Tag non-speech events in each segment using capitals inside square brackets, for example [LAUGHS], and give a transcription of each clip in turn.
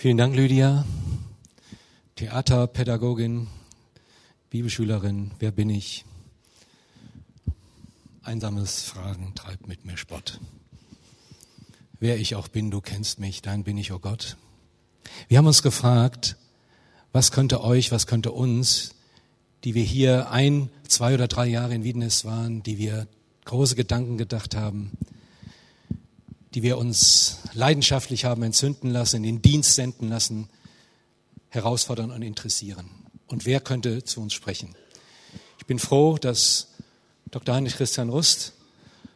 Vielen Dank, Lydia. Theaterpädagogin, Bibelschülerin, wer bin ich? Einsames Fragen treibt mit mir Spott. Wer ich auch bin, du kennst mich, dein bin ich, oh Gott. Wir haben uns gefragt, was könnte euch, was könnte uns, die wir hier ein, zwei oder drei Jahre in Wiedenest waren, die wir große Gedanken gedacht haben, die wir uns leidenschaftlich haben entzünden lassen, in den Dienst senden lassen, herausfordern und interessieren. Und wer könnte zu uns sprechen? Ich bin froh, dass Dr. Heinrich Christian Rust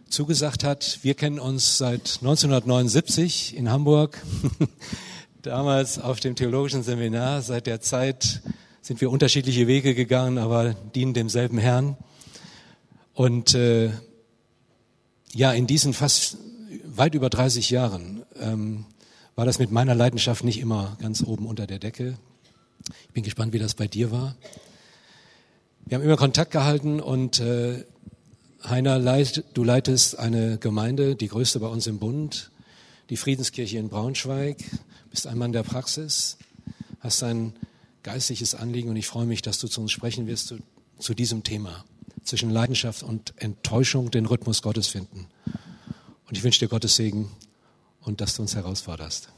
zugesagt hat. Wir kennen uns seit 1979 in Hamburg, [LAUGHS] damals auf dem theologischen Seminar. Seit der Zeit sind wir unterschiedliche Wege gegangen, aber dienen demselben Herrn. Und äh, ja, in diesen fast weit über 30 Jahren ähm, war das mit meiner Leidenschaft nicht immer ganz oben unter der Decke. Ich bin gespannt, wie das bei dir war. Wir haben immer Kontakt gehalten und äh, Heiner, leit, du leitest eine Gemeinde, die größte bei uns im Bund, die Friedenskirche in Braunschweig, bist ein Mann der Praxis, hast ein geistliches Anliegen und ich freue mich, dass du zu uns sprechen wirst zu, zu diesem Thema. Zwischen Leidenschaft und Enttäuschung den Rhythmus Gottes finden. Und ich wünsche dir Gottes Segen und dass du uns herausforderst.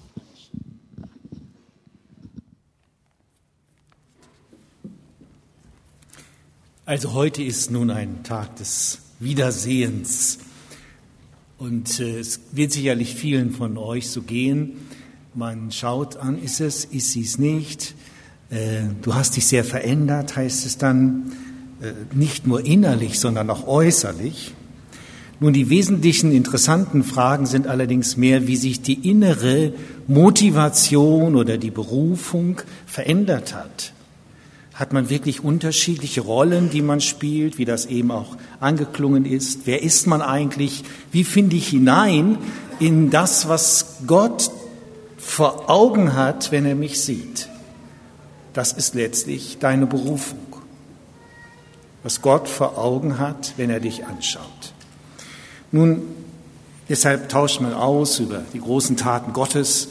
Also heute ist nun ein Tag des Wiedersehens. Und äh, es wird sicherlich vielen von euch so gehen. Man schaut an, ist es, ist sie es nicht. Äh, du hast dich sehr verändert, heißt es dann, äh, nicht nur innerlich, sondern auch äußerlich. Nun, die wesentlichen interessanten Fragen sind allerdings mehr, wie sich die innere Motivation oder die Berufung verändert hat. Hat man wirklich unterschiedliche Rollen, die man spielt, wie das eben auch angeklungen ist? Wer ist man eigentlich? Wie finde ich hinein in das, was Gott vor Augen hat, wenn er mich sieht? Das ist letztlich deine Berufung. Was Gott vor Augen hat, wenn er dich anschaut. Nun, deshalb tauscht man aus über die großen Taten Gottes.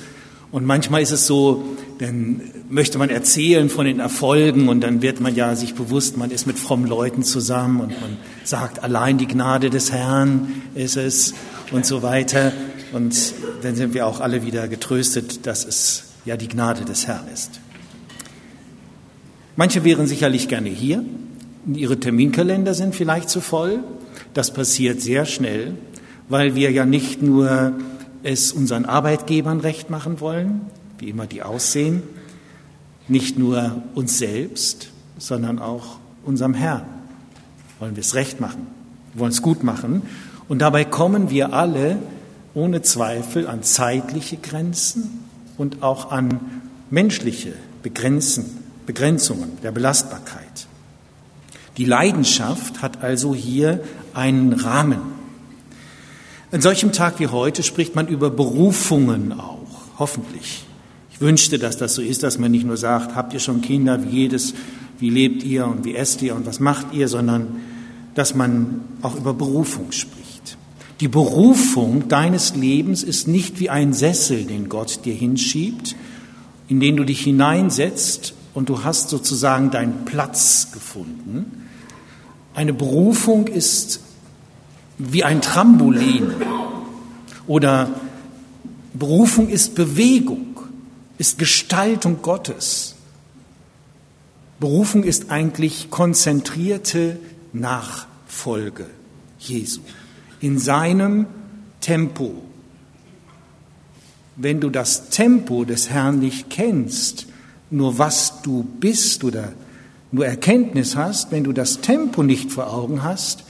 Und manchmal ist es so, dann möchte man erzählen von den Erfolgen und dann wird man ja sich bewusst, man ist mit frommen Leuten zusammen und man sagt, allein die Gnade des Herrn ist es und so weiter. Und dann sind wir auch alle wieder getröstet, dass es ja die Gnade des Herrn ist. Manche wären sicherlich gerne hier. Ihre Terminkalender sind vielleicht zu voll. Das passiert sehr schnell, weil wir ja nicht nur es unseren Arbeitgebern recht machen wollen, wie immer die aussehen, nicht nur uns selbst, sondern auch unserem Herrn wollen wir es recht machen, wollen es gut machen. Und dabei kommen wir alle ohne Zweifel an zeitliche Grenzen und auch an menschliche Begrenzen, Begrenzungen der Belastbarkeit. Die Leidenschaft hat also hier einen Rahmen. An solchem Tag wie heute spricht man über Berufungen auch, hoffentlich. Ich wünschte, dass das so ist, dass man nicht nur sagt, habt ihr schon Kinder, wie jedes, wie lebt ihr und wie esst ihr und was macht ihr, sondern dass man auch über Berufung spricht. Die Berufung deines Lebens ist nicht wie ein Sessel, den Gott dir hinschiebt, in den du dich hineinsetzt und du hast sozusagen deinen Platz gefunden, eine Berufung ist wie ein Trampolin oder Berufung ist Bewegung, ist Gestaltung Gottes. Berufung ist eigentlich konzentrierte Nachfolge Jesu in seinem Tempo. Wenn du das Tempo des Herrn nicht kennst, nur was du bist oder nur Erkenntnis hast, wenn du das Tempo nicht vor Augen hast,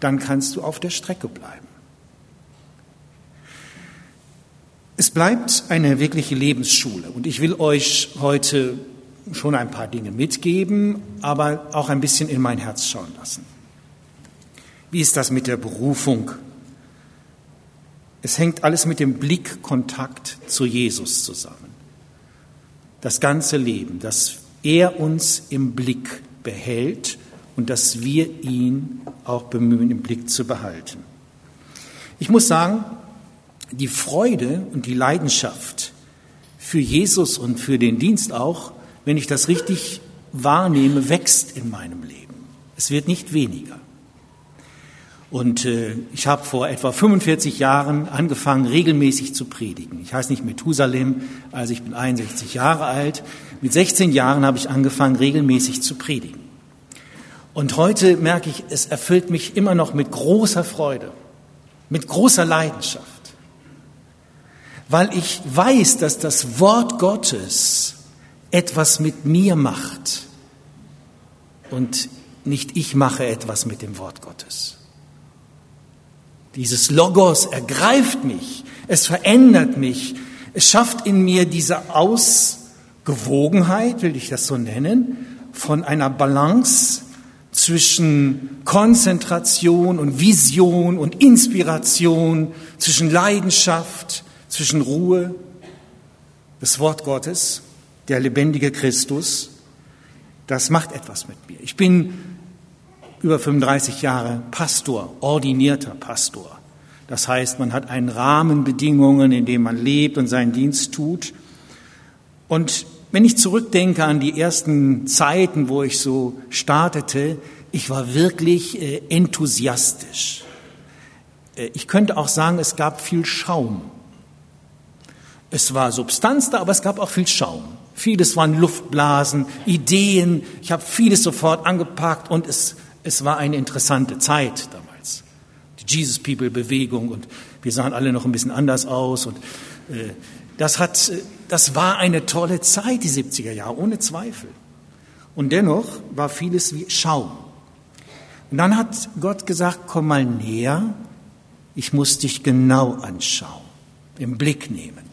dann kannst du auf der Strecke bleiben. Es bleibt eine wirkliche Lebensschule und ich will euch heute schon ein paar Dinge mitgeben, aber auch ein bisschen in mein Herz schauen lassen. Wie ist das mit der Berufung? Es hängt alles mit dem Blickkontakt zu Jesus zusammen. Das ganze Leben, das er uns im Blick behält und dass wir ihn auch bemühen, im Blick zu behalten. Ich muss sagen, die Freude und die Leidenschaft für Jesus und für den Dienst auch, wenn ich das richtig wahrnehme, wächst in meinem Leben. Es wird nicht weniger. Und äh, ich habe vor etwa 45 Jahren angefangen, regelmäßig zu predigen. Ich heiße nicht Methusalem, also ich bin 61 Jahre alt. Mit 16 Jahren habe ich angefangen, regelmäßig zu predigen. Und heute merke ich, es erfüllt mich immer noch mit großer Freude, mit großer Leidenschaft, weil ich weiß, dass das Wort Gottes etwas mit mir macht und nicht ich mache etwas mit dem Wort Gottes. Dieses Logos ergreift mich, es verändert mich, es schafft in mir diese Ausgewogenheit, will ich das so nennen, von einer Balance zwischen Konzentration und Vision und Inspiration, zwischen Leidenschaft, zwischen Ruhe. Das Wort Gottes, der lebendige Christus, das macht etwas mit mir. Ich bin über 35 Jahre Pastor, ordinierter Pastor. Das heißt, man hat einen Rahmenbedingungen, in dem man lebt und seinen Dienst tut. Und wenn ich zurückdenke an die ersten Zeiten, wo ich so startete, ich war wirklich äh, enthusiastisch. Äh, ich könnte auch sagen, es gab viel Schaum. Es war Substanz da, aber es gab auch viel Schaum. Vieles waren Luftblasen, Ideen. Ich habe vieles sofort angepackt und es es war eine interessante Zeit damals. Die Jesus People Bewegung und wir sahen alle noch ein bisschen anders aus und äh, das hat, äh, das war eine tolle Zeit, die 70er Jahre, ohne Zweifel. Und dennoch war vieles wie Schaum. Und dann hat Gott gesagt, komm mal näher, ich muss dich genau anschauen, im Blick nehmen.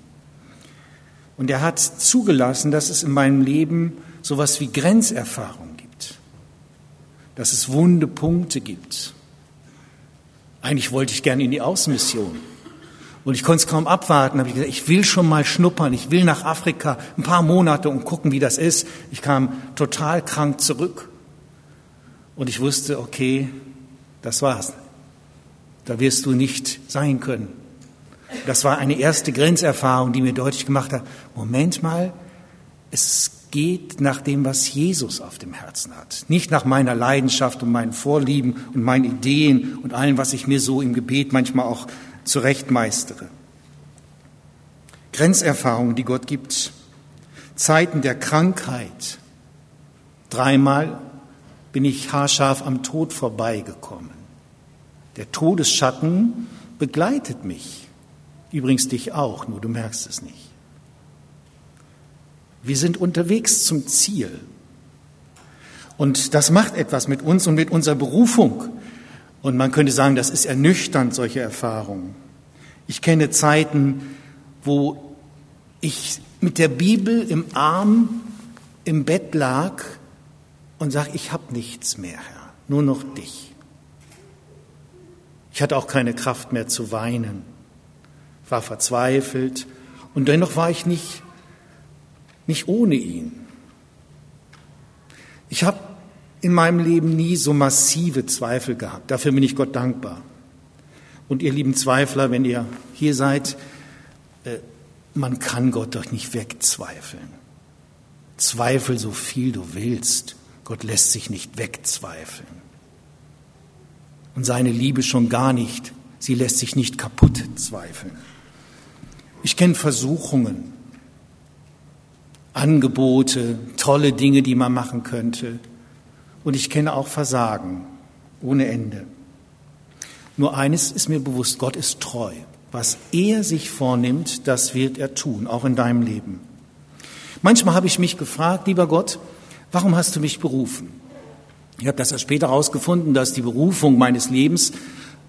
Und er hat zugelassen, dass es in meinem Leben sowas wie Grenzerfahrung dass es wunde Punkte gibt. Eigentlich wollte ich gerne in die Außenmission. Und ich konnte es kaum abwarten. Habe ich gesagt, ich will schon mal schnuppern. Ich will nach Afrika ein paar Monate und gucken, wie das ist. Ich kam total krank zurück. Und ich wusste, okay, das war's. Da wirst du nicht sein können. Das war eine erste Grenzerfahrung, die mir deutlich gemacht hat, Moment mal, es geht nach dem, was Jesus auf dem Herzen hat. Nicht nach meiner Leidenschaft und meinen Vorlieben und meinen Ideen und allem, was ich mir so im Gebet manchmal auch zurechtmeistere. Grenzerfahrungen, die Gott gibt. Zeiten der Krankheit. Dreimal bin ich haarscharf am Tod vorbeigekommen. Der Todesschatten begleitet mich. Übrigens dich auch, nur du merkst es nicht. Wir sind unterwegs zum Ziel. Und das macht etwas mit uns und mit unserer Berufung. Und man könnte sagen, das ist ernüchternd, solche Erfahrungen. Ich kenne Zeiten, wo ich mit der Bibel im Arm im Bett lag und sage, ich habe nichts mehr, Herr, nur noch dich. Ich hatte auch keine Kraft mehr zu weinen, war verzweifelt und dennoch war ich nicht nicht ohne ihn. Ich habe in meinem Leben nie so massive Zweifel gehabt. Dafür bin ich Gott dankbar. Und ihr lieben Zweifler, wenn ihr hier seid, äh, man kann Gott doch nicht wegzweifeln. Zweifel so viel du willst. Gott lässt sich nicht wegzweifeln. Und seine Liebe schon gar nicht. Sie lässt sich nicht kaputt zweifeln. Ich kenne Versuchungen, Angebote, tolle Dinge, die man machen könnte. Und ich kenne auch Versagen ohne Ende. Nur eines ist mir bewusst, Gott ist treu. Was er sich vornimmt, das wird er tun, auch in deinem Leben. Manchmal habe ich mich gefragt, lieber Gott, warum hast du mich berufen? Ich habe das erst später herausgefunden, dass die Berufung meines Lebens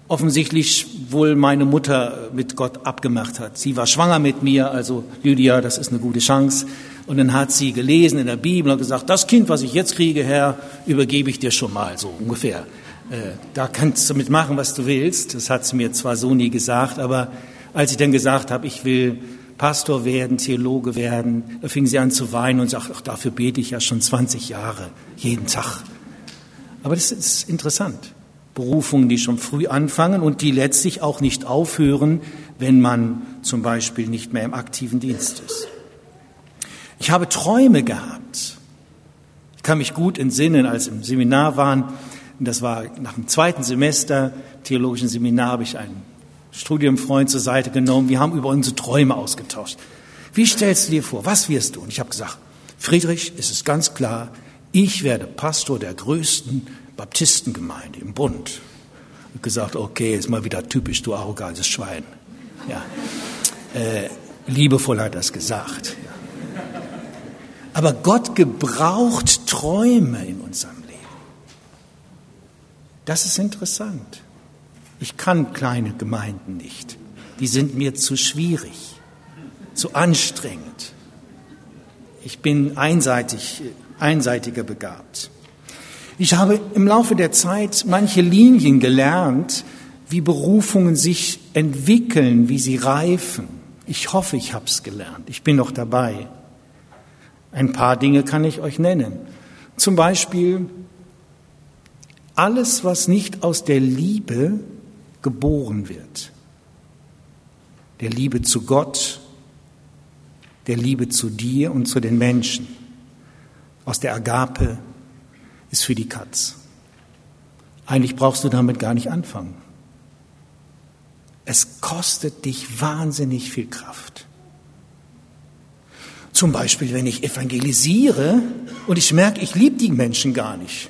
offensichtlich wohl meine Mutter mit Gott abgemacht hat. Sie war schwanger mit mir, also Lydia, das ist eine gute Chance. Und dann hat sie gelesen in der Bibel und gesagt, das Kind, was ich jetzt kriege, Herr, übergebe ich dir schon mal, so ungefähr. Äh, da kannst du mitmachen, was du willst. Das hat sie mir zwar so nie gesagt, aber als ich dann gesagt habe, ich will Pastor werden, Theologe werden, da fing sie an zu weinen und sagt, ach, dafür bete ich ja schon 20 Jahre, jeden Tag. Aber das ist interessant. Berufungen, die schon früh anfangen und die letztlich auch nicht aufhören, wenn man zum Beispiel nicht mehr im aktiven Dienst ist. Ich habe Träume gehabt. Ich kann mich gut entsinnen, als im Seminar waren, das war nach dem zweiten Semester theologischen Seminar, habe ich einen Studienfreund zur Seite genommen. Wir haben über unsere Träume ausgetauscht. Wie stellst du dir vor? Was wirst du? Und ich habe gesagt, Friedrich, es ist ganz klar, ich werde Pastor der größten Baptistengemeinde im Bund. Und gesagt, okay, ist mal wieder typisch, du arrogantes Schwein. Ja. Äh, liebevoll hat er das gesagt. Aber Gott gebraucht Träume in unserem Leben. Das ist interessant. Ich kann kleine Gemeinden nicht. Die sind mir zu schwierig, zu anstrengend. Ich bin einseitig, einseitiger begabt. Ich habe im Laufe der Zeit manche Linien gelernt, wie Berufungen sich entwickeln, wie sie reifen. Ich hoffe, ich habe es gelernt. Ich bin noch dabei. Ein paar Dinge kann ich euch nennen. Zum Beispiel, alles, was nicht aus der Liebe geboren wird, der Liebe zu Gott, der Liebe zu dir und zu den Menschen, aus der Agape, ist für die Katz. Eigentlich brauchst du damit gar nicht anfangen. Es kostet dich wahnsinnig viel Kraft. Zum Beispiel, wenn ich evangelisiere und ich merke, ich liebe die Menschen gar nicht.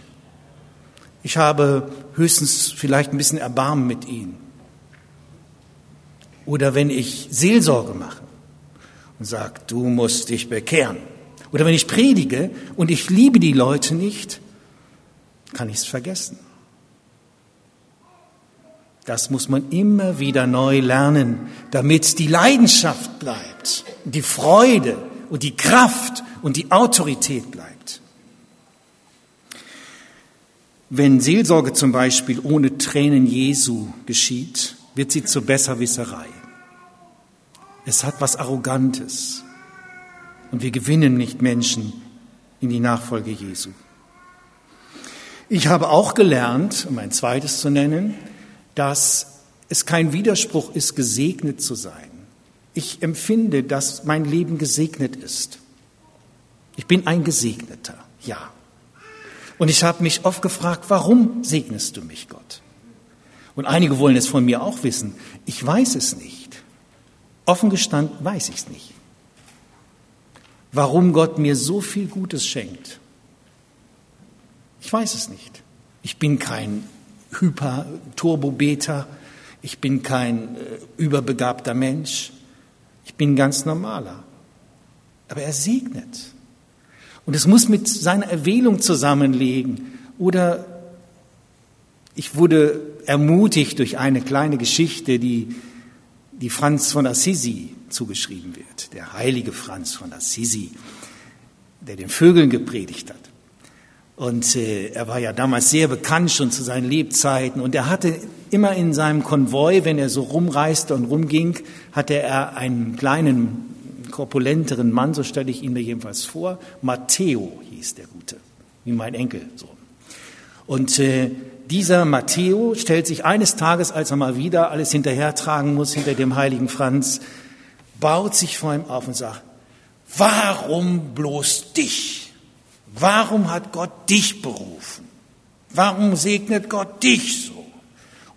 Ich habe höchstens vielleicht ein bisschen Erbarmen mit ihnen. Oder wenn ich Seelsorge mache und sage, du musst dich bekehren. Oder wenn ich predige und ich liebe die Leute nicht, kann ich es vergessen. Das muss man immer wieder neu lernen, damit die Leidenschaft bleibt, die Freude und die Kraft und die Autorität bleibt. Wenn Seelsorge zum Beispiel ohne Tränen Jesu geschieht, wird sie zur Besserwisserei. Es hat was Arrogantes und wir gewinnen nicht Menschen in die Nachfolge Jesu. Ich habe auch gelernt, um ein zweites zu nennen, dass es kein Widerspruch ist, gesegnet zu sein. Ich empfinde, dass mein Leben gesegnet ist. Ich bin ein Gesegneter, ja. Und ich habe mich oft gefragt, warum segnest du mich, Gott? Und einige wollen es von mir auch wissen. Ich weiß es nicht. Offen gestanden weiß ich es nicht. Warum Gott mir so viel Gutes schenkt. Ich weiß es nicht. Ich bin kein Hyper-Turbo-Beta. Ich bin kein äh, überbegabter Mensch. Ich bin ganz normaler. Aber er segnet. Und es muss mit seiner Erwählung zusammenlegen. Oder ich wurde ermutigt durch eine kleine Geschichte, die, die Franz von Assisi zugeschrieben wird. Der heilige Franz von Assisi, der den Vögeln gepredigt hat. Und äh, er war ja damals sehr bekannt schon zu seinen Lebzeiten. Und er hatte immer in seinem Konvoi, wenn er so rumreiste und rumging, hatte er einen kleinen, korpulenteren Mann, so stelle ich ihn mir jedenfalls vor. Matteo hieß der Gute, wie mein Enkel so. Und äh, dieser Matteo stellt sich eines Tages, als er mal wieder alles hinterhertragen muss hinter dem heiligen Franz, baut sich vor ihm auf und sagt, warum bloß dich? Warum hat Gott dich berufen? Warum segnet Gott dich so?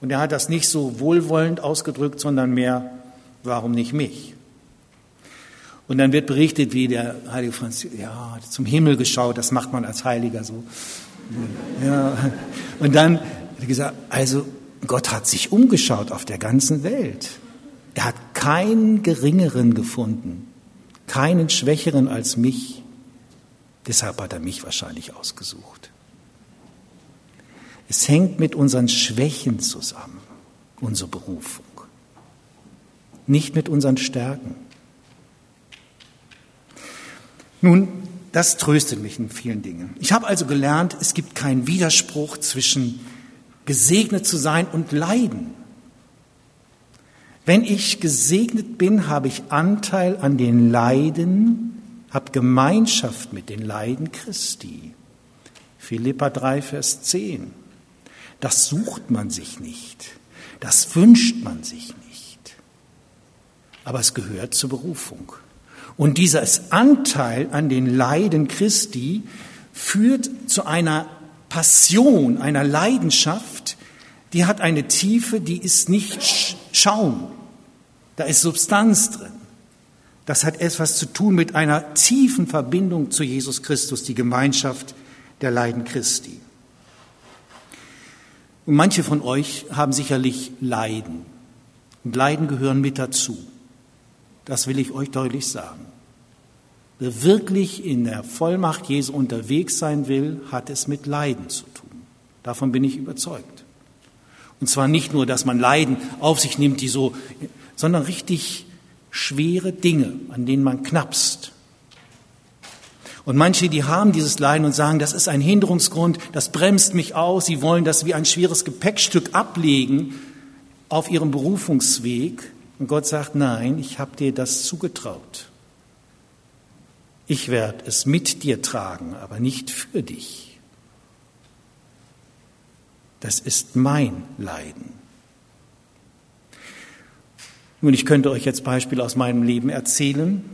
Und er hat das nicht so wohlwollend ausgedrückt, sondern mehr, warum nicht mich? Und dann wird berichtet, wie der heilige Franz, ja, zum Himmel geschaut, das macht man als Heiliger so. Ja. Und dann hat er gesagt, also Gott hat sich umgeschaut auf der ganzen Welt. Er hat keinen geringeren gefunden, keinen schwächeren als mich. Deshalb hat er mich wahrscheinlich ausgesucht. Es hängt mit unseren Schwächen zusammen, unsere Berufung, nicht mit unseren Stärken. Nun, das tröstet mich in vielen Dingen. Ich habe also gelernt, es gibt keinen Widerspruch zwischen gesegnet zu sein und leiden. Wenn ich gesegnet bin, habe ich Anteil an den Leiden hab Gemeinschaft mit den Leiden Christi. Philippa 3, Vers 10. Das sucht man sich nicht. Das wünscht man sich nicht. Aber es gehört zur Berufung. Und dieses Anteil an den Leiden Christi führt zu einer Passion, einer Leidenschaft, die hat eine Tiefe, die ist nicht Schaum. Da ist Substanz drin. Das hat etwas zu tun mit einer tiefen Verbindung zu Jesus Christus, die Gemeinschaft der Leiden Christi. Manche von euch haben sicherlich Leiden. Und Leiden gehören mit dazu. Das will ich euch deutlich sagen. Wer wirklich in der Vollmacht Jesu unterwegs sein will, hat es mit Leiden zu tun. Davon bin ich überzeugt. Und zwar nicht nur, dass man Leiden auf sich nimmt, die so, sondern richtig schwere Dinge, an denen man knapst. Und manche, die haben dieses Leiden und sagen, das ist ein Hinderungsgrund, das bremst mich aus, sie wollen das wie ein schweres Gepäckstück ablegen auf ihrem Berufungsweg. Und Gott sagt, nein, ich habe dir das zugetraut. Ich werde es mit dir tragen, aber nicht für dich. Das ist mein Leiden. Nun, ich könnte euch jetzt Beispiele aus meinem Leben erzählen.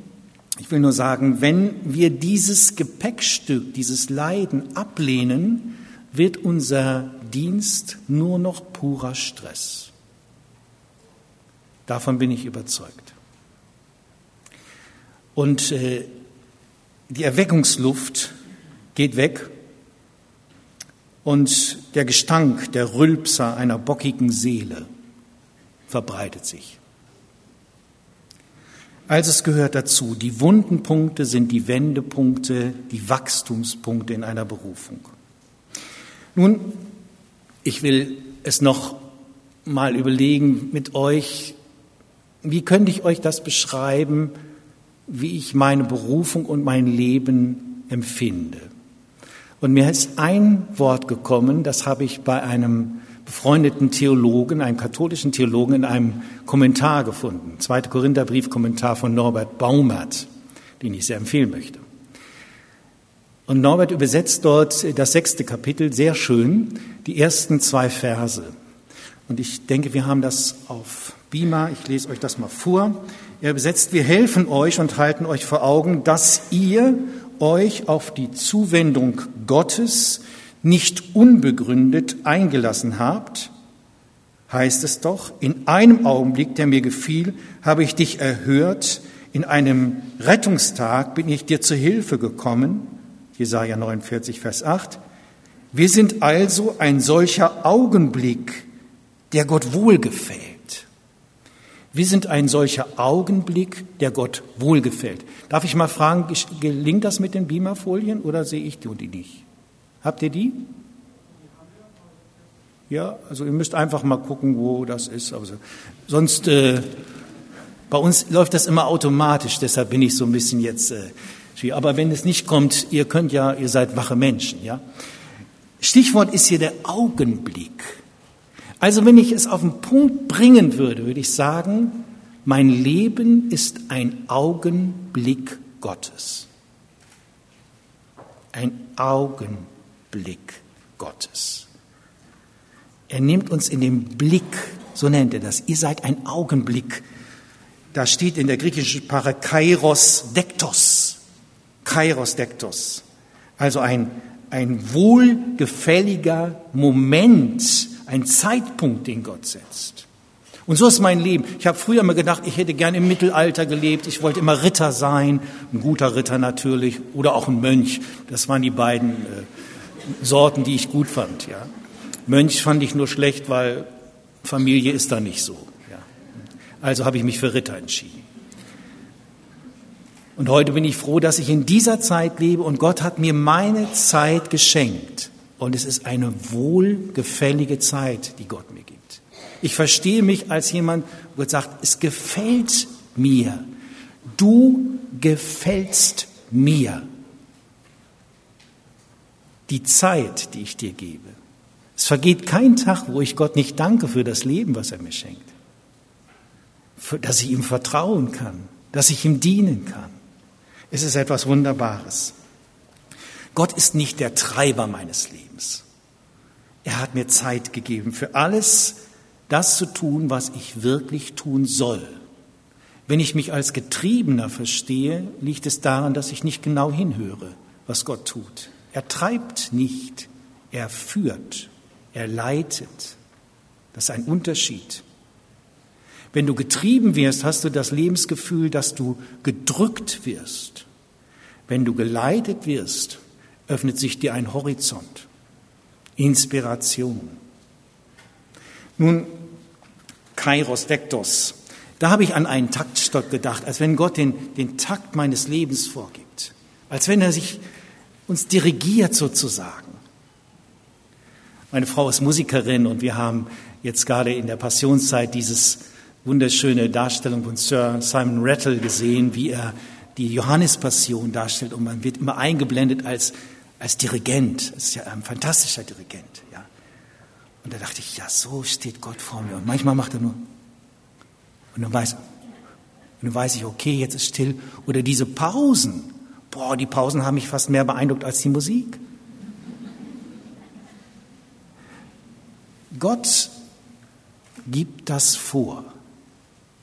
Ich will nur sagen, wenn wir dieses Gepäckstück, dieses Leiden ablehnen, wird unser Dienst nur noch purer Stress. Davon bin ich überzeugt. Und äh, die Erweckungsluft geht weg und der Gestank der Rülpser einer bockigen Seele verbreitet sich. Also es gehört dazu, die wunden Punkte sind die Wendepunkte, die Wachstumspunkte in einer Berufung. Nun, ich will es noch mal überlegen mit euch, wie könnte ich euch das beschreiben, wie ich meine Berufung und mein Leben empfinde. Und mir ist ein Wort gekommen, das habe ich bei einem befreundeten Theologen, einem katholischen Theologen in einem Kommentar gefunden. Zweiter Korintherbrief Kommentar von Norbert Baumert, den ich sehr empfehlen möchte. Und Norbert übersetzt dort das sechste Kapitel sehr schön, die ersten zwei Verse. Und ich denke, wir haben das auf Beamer. Ich lese euch das mal vor. Er übersetzt, wir helfen euch und halten euch vor Augen, dass ihr euch auf die Zuwendung Gottes nicht unbegründet eingelassen habt, heißt es doch, in einem Augenblick, der mir gefiel, habe ich dich erhört, in einem Rettungstag bin ich dir zu Hilfe gekommen, Jesaja 49, Vers 8. Wir sind also ein solcher Augenblick, der Gott wohlgefällt. Wir sind ein solcher Augenblick, der Gott wohlgefällt. Darf ich mal fragen, gelingt das mit den Beamerfolien oder sehe ich die nicht? Habt ihr die? Ja, also ihr müsst einfach mal gucken, wo das ist. Also, sonst, äh, bei uns läuft das immer automatisch, deshalb bin ich so ein bisschen jetzt äh, schwierig. Aber wenn es nicht kommt, ihr könnt ja, ihr seid wache Menschen, ja. Stichwort ist hier der Augenblick. Also wenn ich es auf den Punkt bringen würde, würde ich sagen, mein Leben ist ein Augenblick Gottes. Ein Augenblick Gottes. Er nimmt uns in den Blick, so nennt er das. Ihr seid ein Augenblick. Da steht in der griechischen Sprache Kairos Dektos. Kairos Dektos. Also ein, ein wohlgefälliger Moment, ein Zeitpunkt, den Gott setzt. Und so ist mein Leben. Ich habe früher immer gedacht, ich hätte gern im Mittelalter gelebt. Ich wollte immer Ritter sein, ein guter Ritter natürlich, oder auch ein Mönch. Das waren die beiden äh, Sorten, die ich gut fand. Ja. Mönch fand ich nur schlecht, weil Familie ist da nicht so. Ja. Also habe ich mich für Ritter entschieden. Und heute bin ich froh, dass ich in dieser Zeit lebe und Gott hat mir meine Zeit geschenkt. Und es ist eine wohlgefällige Zeit, die Gott mir gibt. Ich verstehe mich als jemand, wo Gott sagt, es gefällt mir. Du gefällst mir. Die Zeit, die ich dir gebe. Es vergeht kein Tag, wo ich Gott nicht danke für das Leben, was er mir schenkt. Für, dass ich ihm vertrauen kann, dass ich ihm dienen kann. Es ist etwas Wunderbares. Gott ist nicht der Treiber meines Lebens. Er hat mir Zeit gegeben für alles das zu tun, was ich wirklich tun soll. Wenn ich mich als Getriebener verstehe, liegt es daran, dass ich nicht genau hinhöre, was Gott tut. Er treibt nicht, er führt, er leitet. Das ist ein Unterschied. Wenn du getrieben wirst, hast du das Lebensgefühl, dass du gedrückt wirst. Wenn du geleitet wirst, öffnet sich dir ein Horizont, Inspiration. Nun, Kairos Vectos. Da habe ich an einen Taktstock gedacht, als wenn Gott den, den Takt meines Lebens vorgibt, als wenn er sich uns dirigiert sozusagen. Meine Frau ist Musikerin und wir haben jetzt gerade in der Passionszeit dieses wunderschöne Darstellung von Sir Simon Rattle gesehen, wie er die Johannespassion darstellt und man wird immer eingeblendet als, als Dirigent. Das ist ja ein fantastischer Dirigent. Ja. Und da dachte ich, ja, so steht Gott vor mir. Und manchmal macht er nur. Und dann weiß, und dann weiß ich, okay, jetzt ist still. Oder diese Pausen. Boah, die Pausen haben mich fast mehr beeindruckt als die Musik. Gott gibt das vor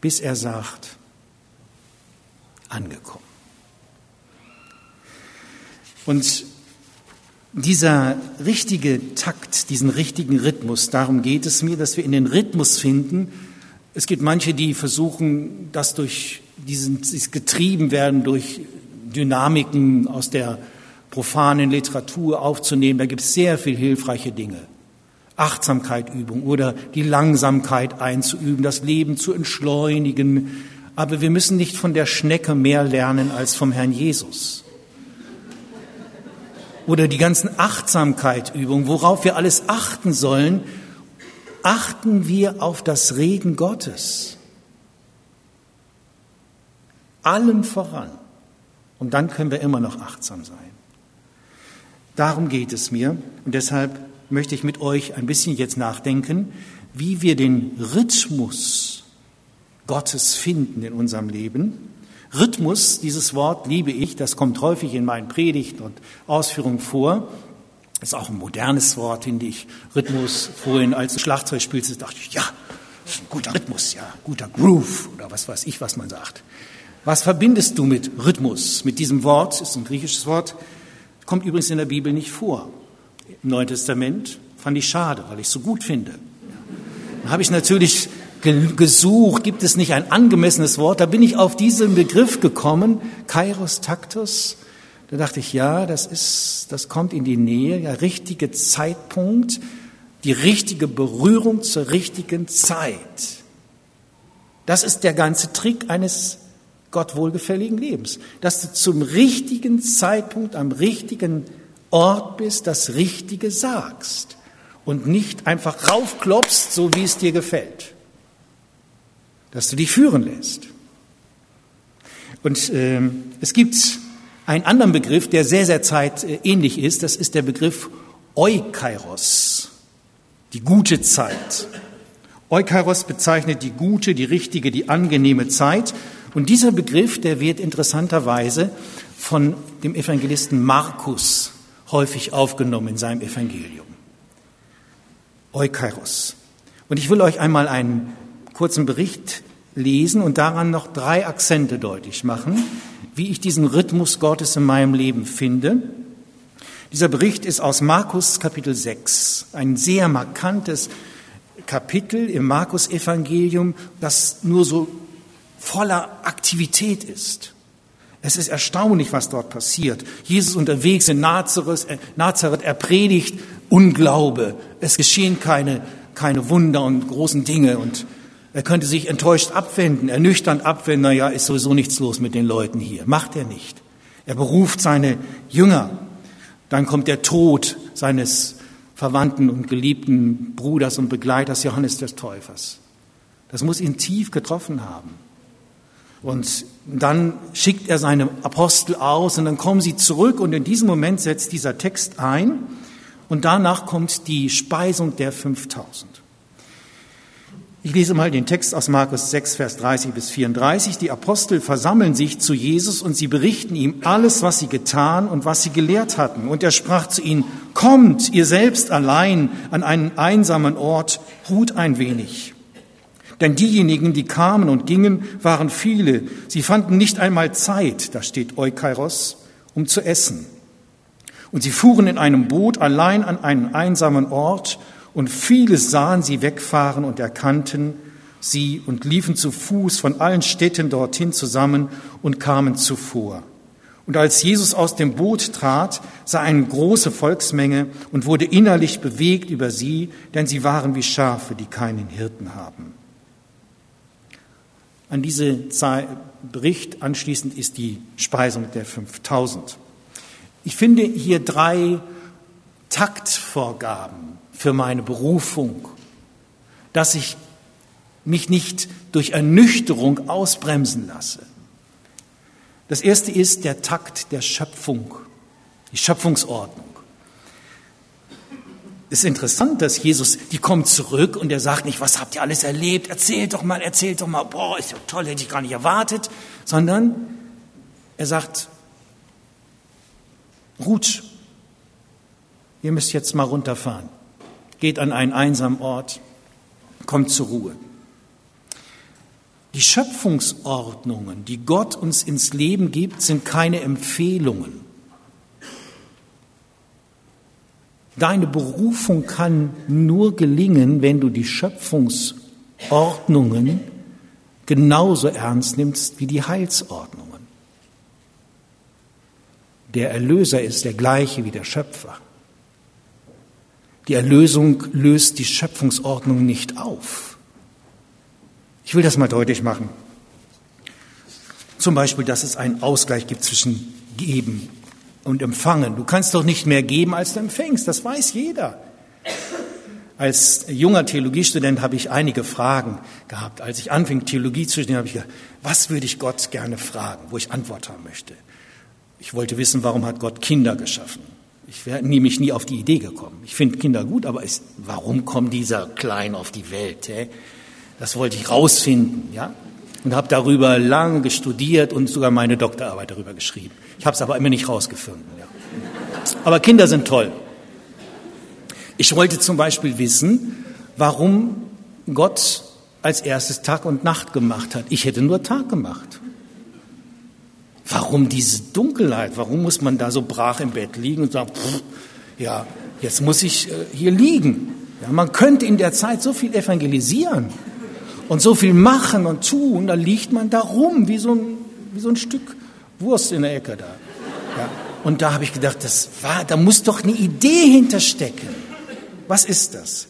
bis er sagt, angekommen. Und dieser richtige Takt, diesen richtigen Rhythmus, darum geht es mir, dass wir in den Rhythmus finden. Es gibt manche, die versuchen, das durch diesen, dieses getrieben werden durch Dynamiken aus der profanen Literatur aufzunehmen. Da gibt es sehr viel hilfreiche Dinge. Achtsamkeit übung oder die Langsamkeit einzuüben, das Leben zu entschleunigen. Aber wir müssen nicht von der Schnecke mehr lernen als vom Herrn Jesus. Oder die ganzen Achtsamkeitübungen, worauf wir alles achten sollen, achten wir auf das Reden Gottes. Allen voran. Und dann können wir immer noch achtsam sein. Darum geht es mir. Und deshalb möchte ich mit euch ein bisschen jetzt nachdenken, wie wir den Rhythmus Gottes finden in unserem Leben. Rhythmus, dieses Wort liebe ich, das kommt häufig in meinen Predigten und Ausführungen vor. Ist auch ein modernes Wort, finde ich. Rhythmus, vorhin als du Schlagzeug spielst, dachte ich, ja, ist ein guter Rhythmus, ja, guter Groove oder was weiß ich, was man sagt. Was verbindest du mit Rhythmus? Mit diesem Wort, ist ein griechisches Wort, kommt übrigens in der Bibel nicht vor im Neuen Testament. Fand ich schade, weil ich es so gut finde. Dann habe ich natürlich gesucht, gibt es nicht ein angemessenes Wort? Da bin ich auf diesen Begriff gekommen, Kairos Taktus. Da dachte ich, ja, das ist, das kommt in die Nähe, ja, richtige Zeitpunkt, die richtige Berührung zur richtigen Zeit. Das ist der ganze Trick eines Gott wohlgefälligen Lebens, dass du zum richtigen Zeitpunkt am richtigen Ort bist, das Richtige sagst und nicht einfach raufklopfst, so wie es dir gefällt. Dass du dich führen lässt. Und äh, es gibt einen anderen Begriff, der sehr, sehr zeitähnlich ist. Das ist der Begriff Eukairos, die gute Zeit. Eukairos bezeichnet die gute, die richtige, die angenehme Zeit. Und dieser Begriff, der wird interessanterweise von dem Evangelisten Markus häufig aufgenommen in seinem Evangelium. Eukairos. Und ich will euch einmal einen kurzen Bericht lesen und daran noch drei Akzente deutlich machen, wie ich diesen Rhythmus Gottes in meinem Leben finde. Dieser Bericht ist aus Markus Kapitel 6, ein sehr markantes Kapitel im Markus Evangelium, das nur so voller Aktivität ist. Es ist erstaunlich, was dort passiert. Jesus unterwegs in Nazareth, äh, Nazareth er predigt Unglaube. Es geschehen keine, keine Wunder und großen Dinge und er könnte sich enttäuscht abwenden, ernüchternd abwenden. Naja, ist sowieso nichts los mit den Leuten hier. Macht er nicht. Er beruft seine Jünger. Dann kommt der Tod seines verwandten und geliebten Bruders und Begleiters Johannes des Täufers. Das muss ihn tief getroffen haben. Und dann schickt er seine Apostel aus und dann kommen sie zurück und in diesem Moment setzt dieser Text ein und danach kommt die Speisung der 5000. Ich lese mal den Text aus Markus 6, Vers 30 bis 34. Die Apostel versammeln sich zu Jesus und sie berichten ihm alles, was sie getan und was sie gelehrt hatten. Und er sprach zu ihnen, kommt ihr selbst allein an einen einsamen Ort, ruht ein wenig. Denn diejenigen, die kamen und gingen, waren viele. Sie fanden nicht einmal Zeit, da steht Eukairos, um zu essen. Und sie fuhren in einem Boot allein an einen einsamen Ort, und viele sahen sie wegfahren und erkannten sie und liefen zu Fuß von allen Städten dorthin zusammen und kamen zuvor. Und als Jesus aus dem Boot trat, sah eine große Volksmenge und wurde innerlich bewegt über sie, denn sie waren wie Schafe, die keinen Hirten haben. An diese Bericht anschließend ist die Speisung der 5000. Ich finde hier drei Taktvorgaben für meine Berufung, dass ich mich nicht durch Ernüchterung ausbremsen lasse. Das erste ist der Takt der Schöpfung, die Schöpfungsordnung. Es ist interessant, dass Jesus, die kommt zurück und er sagt nicht, was habt ihr alles erlebt? Erzählt doch mal, erzählt doch mal, boah, ist ja toll, hätte ich gar nicht erwartet, sondern er sagt, ruht, ihr müsst jetzt mal runterfahren, geht an einen einsamen Ort, kommt zur Ruhe. Die Schöpfungsordnungen, die Gott uns ins Leben gibt, sind keine Empfehlungen. Deine Berufung kann nur gelingen, wenn du die Schöpfungsordnungen genauso ernst nimmst wie die Heilsordnungen. Der Erlöser ist der gleiche wie der Schöpfer. Die Erlösung löst die Schöpfungsordnung nicht auf. Ich will das mal deutlich machen. Zum Beispiel, dass es einen Ausgleich gibt zwischen Geben und Empfangen. Du kannst doch nicht mehr geben, als du empfängst. Das weiß jeder. Als junger Theologiestudent habe ich einige Fragen gehabt. Als ich anfing, Theologie zu studieren, habe ich gedacht, was würde ich Gott gerne fragen, wo ich Antwort haben möchte. Ich wollte wissen, warum hat Gott Kinder geschaffen? Ich wäre nämlich nie auf die Idee gekommen. Ich finde Kinder gut, aber ist, warum kommt dieser Klein auf die Welt? Hä? Das wollte ich rausfinden, ja. Und habe darüber lange studiert und sogar meine Doktorarbeit darüber geschrieben. Ich habe es aber immer nicht rausgefunden. Ja. Aber Kinder sind toll. Ich wollte zum Beispiel wissen, warum Gott als erstes Tag und Nacht gemacht hat. Ich hätte nur Tag gemacht. Warum diese Dunkelheit? Warum muss man da so brach im Bett liegen und sagen, pff, ja, jetzt muss ich äh, hier liegen? Ja, man könnte in der Zeit so viel evangelisieren und so viel machen und tun, da liegt man da rum, wie so ein, wie so ein Stück Wurst in der Ecke da. Ja. Und da habe ich gedacht, das war, da muss doch eine Idee hinterstecken. Was ist das?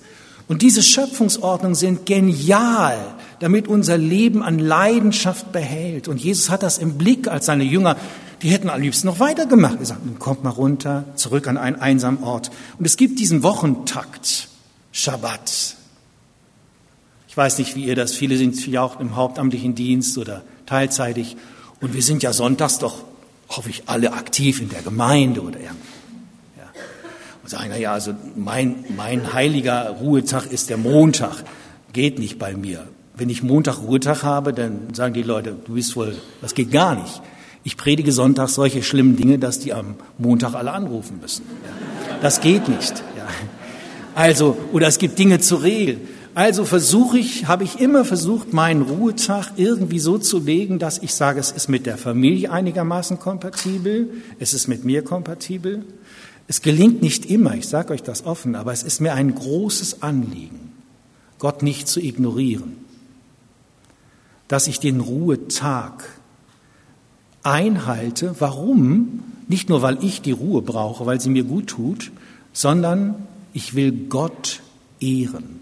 Und diese Schöpfungsordnungen sind genial, damit unser Leben an Leidenschaft behält. Und Jesus hat das im Blick, als seine Jünger, die hätten am liebsten noch weitergemacht. Er sagt, kommt mal runter, zurück an einen einsamen Ort. Und es gibt diesen Wochentakt, Schabbat, ich weiß nicht, wie ihr das, viele sind ja auch im hauptamtlichen Dienst oder teilzeitig. Und wir sind ja sonntags doch, hoffe ich, alle aktiv in der Gemeinde oder irgendwie. Ja. Und sagen, na ja, also mein, mein heiliger Ruhetag ist der Montag. Geht nicht bei mir. Wenn ich Montag Ruhetag habe, dann sagen die Leute, du bist wohl, das geht gar nicht. Ich predige Sonntag solche schlimmen Dinge, dass die am Montag alle anrufen müssen. Ja. Das geht nicht. Ja. Also, oder es gibt Dinge zu regeln. Also versuche ich, habe ich immer versucht, meinen Ruhetag irgendwie so zu legen, dass ich sage, es ist mit der Familie einigermaßen kompatibel, es ist mit mir kompatibel. Es gelingt nicht immer, ich sage euch das offen, aber es ist mir ein großes Anliegen, Gott nicht zu ignorieren, dass ich den Ruhetag einhalte. Warum? Nicht nur, weil ich die Ruhe brauche, weil sie mir gut tut, sondern ich will Gott ehren.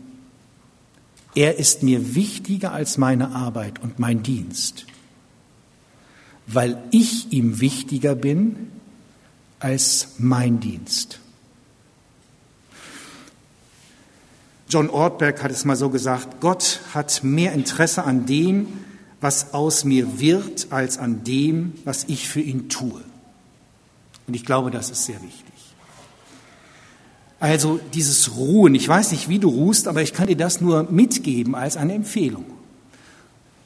Er ist mir wichtiger als meine Arbeit und mein Dienst, weil ich ihm wichtiger bin als mein Dienst. John Ortberg hat es mal so gesagt, Gott hat mehr Interesse an dem, was aus mir wird, als an dem, was ich für ihn tue. Und ich glaube, das ist sehr wichtig. Also dieses Ruhen, ich weiß nicht, wie du ruhst, aber ich kann dir das nur mitgeben als eine Empfehlung.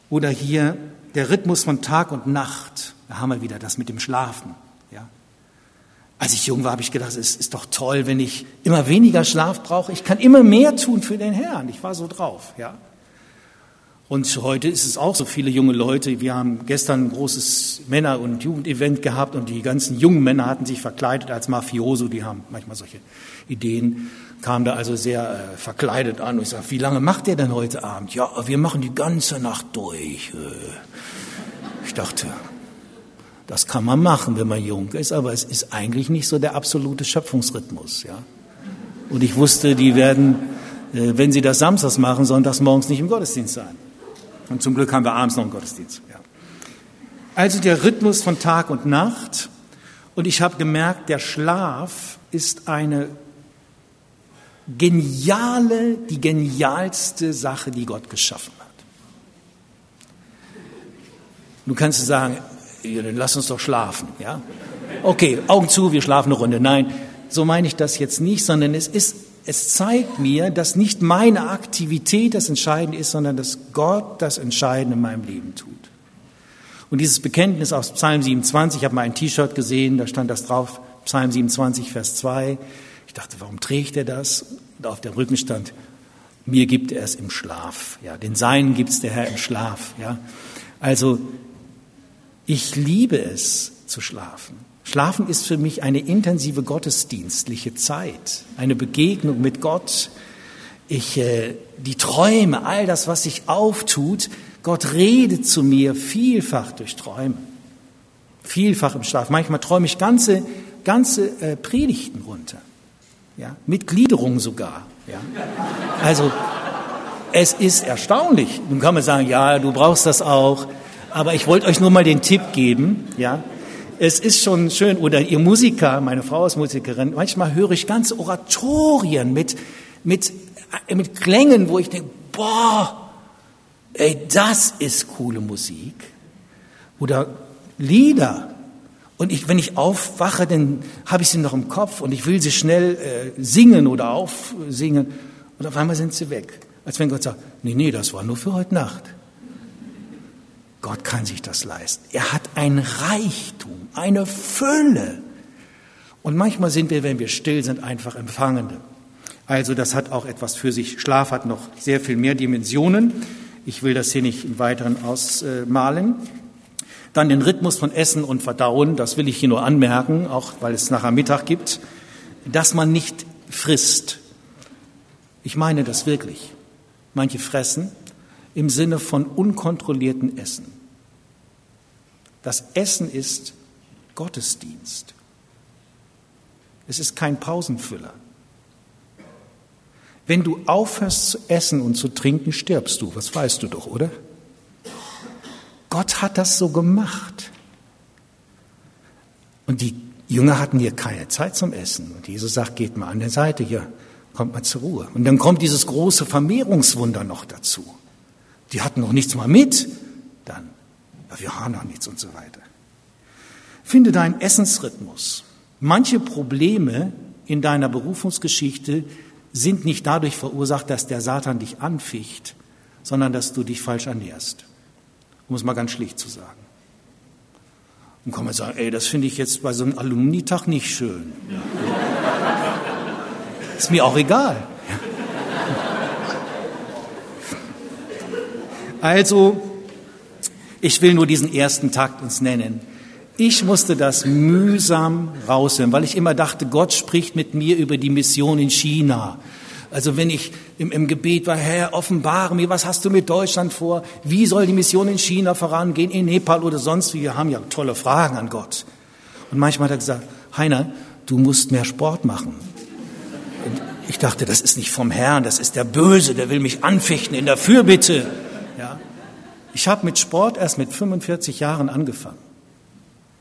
Oder hier der Rhythmus von Tag und Nacht, da haben wir wieder das mit dem Schlafen. Ja. Als ich jung war, habe ich gedacht, es ist doch toll, wenn ich immer weniger Schlaf brauche. Ich kann immer mehr tun für den Herrn. Ich war so drauf. Ja. Und heute ist es auch so viele junge Leute. Wir haben gestern ein großes Männer- und Jugendevent gehabt und die ganzen jungen Männer hatten sich verkleidet als Mafioso. Die haben manchmal solche Ideen, kamen da also sehr äh, verkleidet an. Und ich sage, wie lange macht ihr denn heute Abend? Ja, wir machen die ganze Nacht durch. Äh. Ich dachte, das kann man machen, wenn man jung ist, aber es ist eigentlich nicht so der absolute Schöpfungsrhythmus. Ja? Und ich wusste, die werden, äh, wenn sie das samstags machen, sonntags morgens nicht im Gottesdienst sein. Und zum Glück haben wir abends noch einen Gottesdienst. Ja. Also der Rhythmus von Tag und Nacht. Und ich habe gemerkt, der Schlaf ist eine geniale, die genialste Sache, die Gott geschaffen hat. Du kannst sagen, ja, dann lass uns doch schlafen, ja? Okay, Augen zu, wir schlafen eine Runde. Nein, so meine ich das jetzt nicht, sondern es ist es zeigt mir, dass nicht meine Aktivität das Entscheidende ist, sondern dass Gott das Entscheidende in meinem Leben tut. Und dieses Bekenntnis aus Psalm 27, ich habe mal ein T-Shirt gesehen, da stand das drauf, Psalm 27, Vers 2. Ich dachte, warum trägt er das? Und auf dem Rücken stand, mir gibt er es im Schlaf. Ja, den Seinen gibt es der Herr im Schlaf. Ja, also ich liebe es zu schlafen. Schlafen ist für mich eine intensive gottesdienstliche Zeit, eine Begegnung mit Gott. Ich, äh, die Träume, all das, was sich auftut, Gott redet zu mir vielfach durch Träume, vielfach im Schlaf. Manchmal träume ich ganze, ganze äh, Predigten runter, ja, mit Gliederung sogar. Ja. Also es ist erstaunlich. Nun kann man sagen, ja, du brauchst das auch, aber ich wollte euch nur mal den Tipp geben, ja, es ist schon schön, oder ihr Musiker, meine Frau ist Musikerin, manchmal höre ich ganze Oratorien mit, mit, mit Klängen, wo ich denke, boah, ey, das ist coole Musik. Oder Lieder. Und ich, wenn ich aufwache, dann habe ich sie noch im Kopf und ich will sie schnell äh, singen oder aufsingen. Und auf einmal sind sie weg. Als wenn Gott sagt, nee, nee, das war nur für heute Nacht. Gott kann sich das leisten. Er hat ein Reichtum, eine Fülle. Und manchmal sind wir, wenn wir still sind, einfach Empfangende. Also das hat auch etwas für sich. Schlaf hat noch sehr viel mehr Dimensionen. Ich will das hier nicht im Weiteren ausmalen. Dann den Rhythmus von Essen und Verdauen, das will ich hier nur anmerken, auch weil es nachher Mittag gibt, dass man nicht frisst. Ich meine das wirklich. Manche fressen, im Sinne von unkontrollierten Essen. Das Essen ist Gottesdienst. Es ist kein Pausenfüller. Wenn du aufhörst zu essen und zu trinken, stirbst du. Was weißt du doch, oder? Gott hat das so gemacht. Und die Jünger hatten hier keine Zeit zum Essen. Und Jesus sagt, geht mal an der Seite hier, kommt mal zur Ruhe. Und dann kommt dieses große Vermehrungswunder noch dazu. Die hatten noch nichts mal mit. Ja, wir haben noch nichts und so weiter. Finde deinen Essensrhythmus. Manche Probleme in deiner Berufungsgeschichte sind nicht dadurch verursacht, dass der Satan dich anficht, sondern dass du dich falsch ernährst. Um es mal ganz schlicht zu sagen. Und kann man sagen, ey, das finde ich jetzt bei so einem Alumni-Tag nicht schön. [LAUGHS] Ist mir auch egal. Also, ich will nur diesen ersten Takt uns nennen. Ich musste das mühsam raushören, weil ich immer dachte, Gott spricht mit mir über die Mission in China. Also wenn ich im, im Gebet war, Herr, offenbare mir, was hast du mit Deutschland vor? Wie soll die Mission in China vorangehen, in Nepal oder sonst wie? Wir haben ja tolle Fragen an Gott. Und manchmal hat er gesagt, Heiner, du musst mehr Sport machen. Und ich dachte, das ist nicht vom Herrn, das ist der Böse, der will mich anfechten in der Fürbitte. Ich habe mit Sport erst mit 45 Jahren angefangen.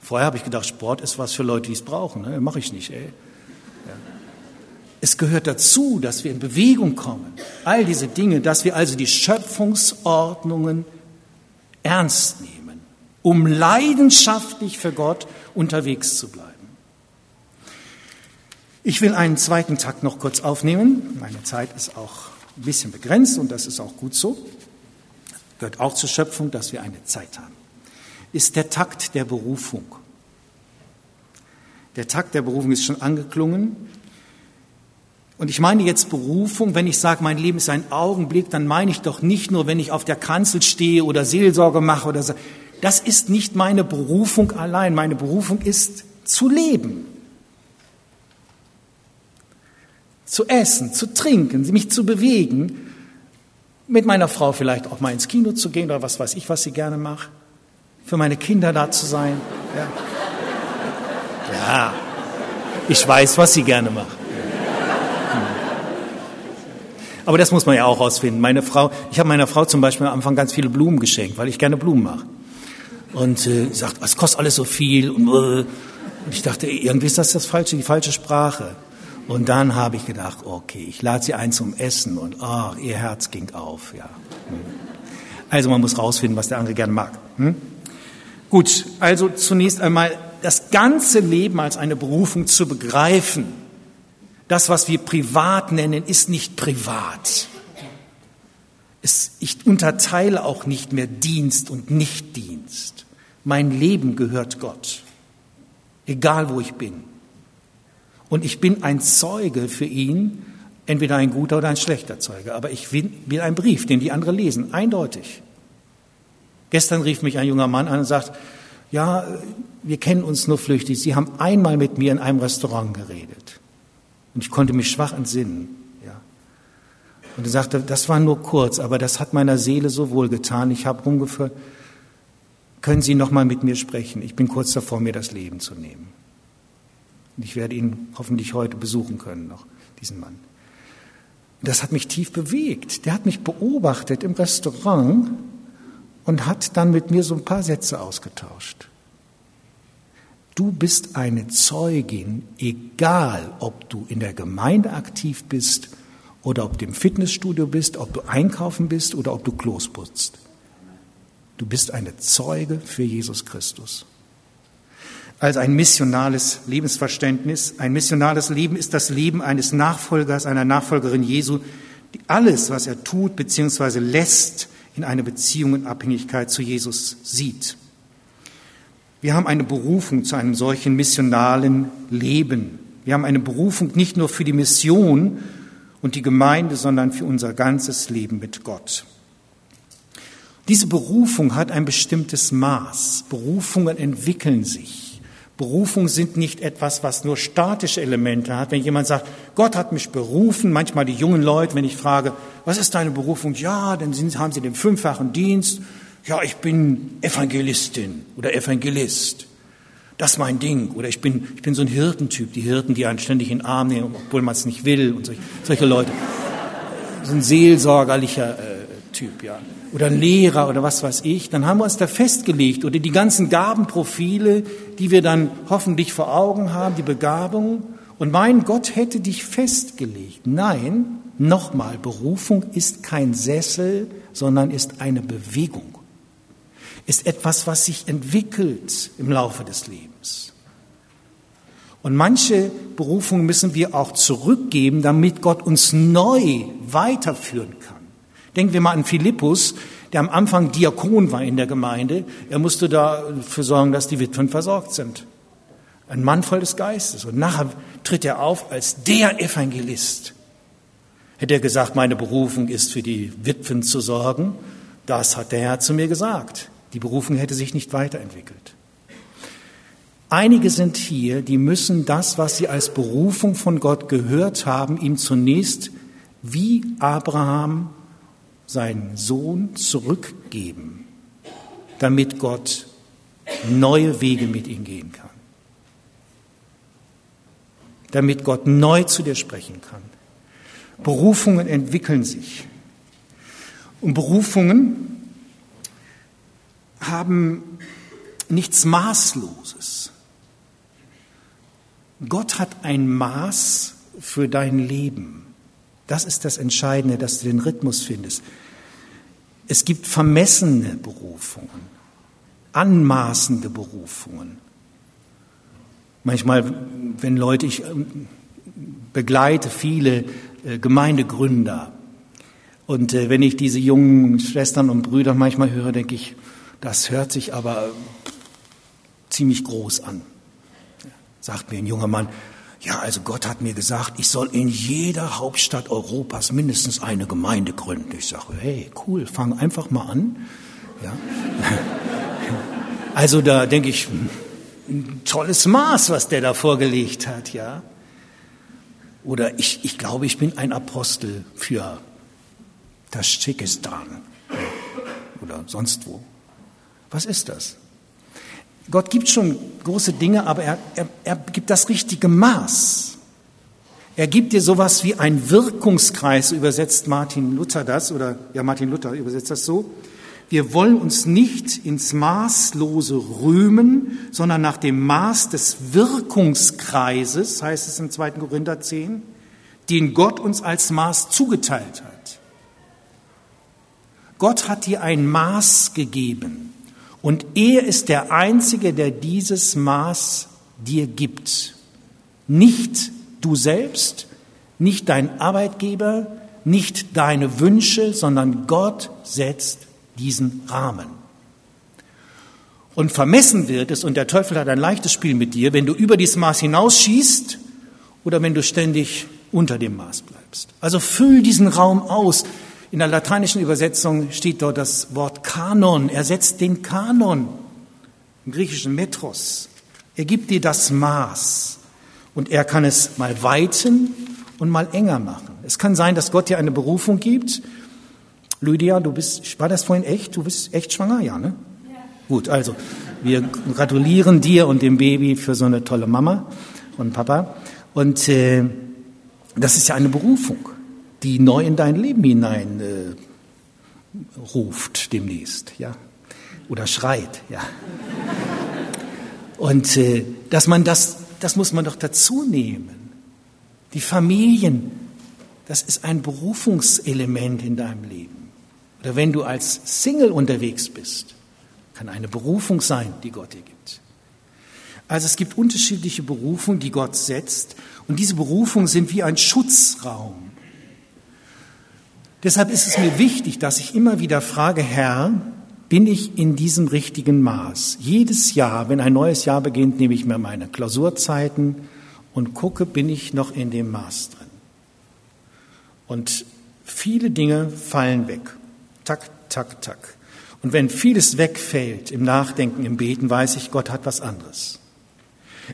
Vorher habe ich gedacht, Sport ist was für Leute, die es brauchen. Ne? Mache ich nicht, ey. Ja. Es gehört dazu, dass wir in Bewegung kommen. All diese Dinge, dass wir also die Schöpfungsordnungen ernst nehmen, um leidenschaftlich für Gott unterwegs zu bleiben. Ich will einen zweiten Takt noch kurz aufnehmen. Meine Zeit ist auch ein bisschen begrenzt und das ist auch gut so gehört auch zur Schöpfung, dass wir eine Zeit haben, ist der Takt der Berufung. Der Takt der Berufung ist schon angeklungen. Und ich meine jetzt Berufung, wenn ich sage, mein Leben ist ein Augenblick, dann meine ich doch nicht nur, wenn ich auf der Kanzel stehe oder Seelsorge mache oder so. Das ist nicht meine Berufung allein. Meine Berufung ist zu leben. Zu essen, zu trinken, mich zu bewegen, mit meiner Frau vielleicht auch mal ins Kino zu gehen oder was weiß ich, was sie gerne macht. Für meine Kinder da zu sein. Ja, ja. ich weiß, was sie gerne macht. Aber das muss man ja auch rausfinden. Meine Frau, ich habe meiner Frau zum Beispiel am Anfang ganz viele Blumen geschenkt, weil ich gerne Blumen mache. Und äh, sagt, es kostet alles so viel. Und, äh, und ich dachte, irgendwie ist das das falsche, die falsche Sprache. Und dann habe ich gedacht, okay, ich lade sie ein zum Essen und oh, ihr Herz ging auf. Ja. Hm. Also man muss rausfinden, was der andere gern mag. Hm? Gut, also zunächst einmal das ganze Leben als eine Berufung zu begreifen das, was wir privat nennen, ist nicht privat. Es, ich unterteile auch nicht mehr Dienst und Nichtdienst. Mein Leben gehört Gott, egal wo ich bin. Und ich bin ein Zeuge für ihn, entweder ein guter oder ein schlechter Zeuge. Aber ich bin, ein Brief, den die anderen lesen, eindeutig. Gestern rief mich ein junger Mann an und sagt, ja, wir kennen uns nur flüchtig. Sie haben einmal mit mir in einem Restaurant geredet. Und ich konnte mich schwach entsinnen. Ja. Und er sagte, das war nur kurz, aber das hat meiner Seele so wohl getan. Ich habe rumgeführt, können Sie noch mal mit mir sprechen? Ich bin kurz davor, mir das Leben zu nehmen. Und ich werde ihn hoffentlich heute besuchen können, noch, diesen Mann. Das hat mich tief bewegt. Der hat mich beobachtet im Restaurant und hat dann mit mir so ein paar Sätze ausgetauscht. Du bist eine Zeugin, egal ob du in der Gemeinde aktiv bist oder ob du im Fitnessstudio bist, ob du einkaufen bist oder ob du Klos putzt. Du bist eine Zeuge für Jesus Christus. Also ein missionales Lebensverständnis. Ein missionales Leben ist das Leben eines Nachfolgers, einer Nachfolgerin Jesu, die alles, was er tut bzw. lässt, in eine Beziehung und Abhängigkeit zu Jesus sieht. Wir haben eine Berufung zu einem solchen missionalen Leben. Wir haben eine Berufung nicht nur für die Mission und die Gemeinde, sondern für unser ganzes Leben mit Gott. Diese Berufung hat ein bestimmtes Maß. Berufungen entwickeln sich. Berufungen sind nicht etwas, was nur statische Elemente hat. Wenn jemand sagt, Gott hat mich berufen, manchmal die jungen Leute, wenn ich frage, was ist deine Berufung? Ja, dann haben sie den fünffachen Dienst ja, ich bin Evangelistin oder Evangelist. Das ist mein Ding. Oder ich bin, ich bin so ein Hirtentyp, die Hirten, die einen ständig in den Arm nehmen, obwohl man es nicht will und solche, solche Leute. So ein seelsorgerlicher äh, Typ, ja. Oder Lehrer oder was weiß ich. Dann haben wir uns da festgelegt. Oder die ganzen Gabenprofile, die wir dann hoffentlich vor Augen haben, die Begabung. Und mein Gott hätte dich festgelegt. Nein, nochmal, Berufung ist kein Sessel, sondern ist eine Bewegung ist etwas, was sich entwickelt im Laufe des Lebens. Und manche Berufungen müssen wir auch zurückgeben, damit Gott uns neu weiterführen kann. Denken wir mal an Philippus, der am Anfang Diakon war in der Gemeinde. Er musste dafür sorgen, dass die Witwen versorgt sind. Ein Mann voll des Geistes. Und nachher tritt er auf als der Evangelist. Hätte er gesagt, meine Berufung ist für die Witwen zu sorgen, das hat der Herr zu mir gesagt. Die Berufung hätte sich nicht weiterentwickelt. Einige sind hier, die müssen das, was sie als Berufung von Gott gehört haben, ihm zunächst wie Abraham seinen Sohn zurückgeben, damit Gott neue Wege mit ihm gehen kann. Damit Gott neu zu dir sprechen kann. Berufungen entwickeln sich. Und Berufungen haben nichts Maßloses. Gott hat ein Maß für dein Leben. Das ist das Entscheidende, dass du den Rhythmus findest. Es gibt vermessene Berufungen, anmaßende Berufungen. Manchmal, wenn Leute, ich ähm, begleite viele äh, Gemeindegründer und äh, wenn ich diese jungen Schwestern und Brüder manchmal höre, denke ich, das hört sich aber ziemlich groß an. Sagt mir ein junger Mann, Ja, also Gott hat mir gesagt, ich soll in jeder Hauptstadt Europas mindestens eine Gemeinde gründen. Ich sage, hey, cool, fang einfach mal an. Ja. [LAUGHS] Also da denke ich, ein tolles Maß, was der da vorgelegt hat, ja. Oder ich, ich glaube, ich bin ein Apostel für Tadschikistan oder sonst wo. Was ist das? Gott gibt schon große Dinge, aber er, er, er gibt das richtige Maß. Er gibt dir sowas wie ein Wirkungskreis, übersetzt Martin Luther das, oder ja, Martin Luther übersetzt das so. Wir wollen uns nicht ins Maßlose rühmen, sondern nach dem Maß des Wirkungskreises, heißt es im 2. Korinther 10, den Gott uns als Maß zugeteilt hat. Gott hat dir ein Maß gegeben und er ist der Einzige, der dieses Maß dir gibt. Nicht du selbst, nicht dein Arbeitgeber, nicht deine Wünsche, sondern Gott setzt diesen Rahmen. Und vermessen wird es, und der Teufel hat ein leichtes Spiel mit dir, wenn du über dieses Maß hinausschießt oder wenn du ständig unter dem Maß bleibst. Also füll diesen Raum aus. In der lateinischen Übersetzung steht dort das Wort Kanon. Er setzt den Kanon, im griechischen Metros. Er gibt dir das Maß und er kann es mal weiten und mal enger machen. Es kann sein, dass Gott dir eine Berufung gibt Lydia, du bist, war das vorhin echt? Du bist echt schwanger, ja, ne? Ja. Gut, also, wir gratulieren dir und dem Baby für so eine tolle Mama und Papa. Und äh, das ist ja eine Berufung, die neu in dein Leben hinein äh, ruft demnächst, ja? Oder schreit, ja. Und äh, dass man das, das muss man doch dazu nehmen. Die Familien, das ist ein Berufungselement in deinem Leben. Oder wenn du als Single unterwegs bist, kann eine Berufung sein, die Gott dir gibt. Also es gibt unterschiedliche Berufungen, die Gott setzt. Und diese Berufungen sind wie ein Schutzraum. Deshalb ist es mir wichtig, dass ich immer wieder frage, Herr, bin ich in diesem richtigen Maß? Jedes Jahr, wenn ein neues Jahr beginnt, nehme ich mir meine Klausurzeiten und gucke, bin ich noch in dem Maß drin. Und viele Dinge fallen weg. Tak, tak, tak. Und wenn vieles wegfällt im Nachdenken, im Beten, weiß ich, Gott hat was anderes.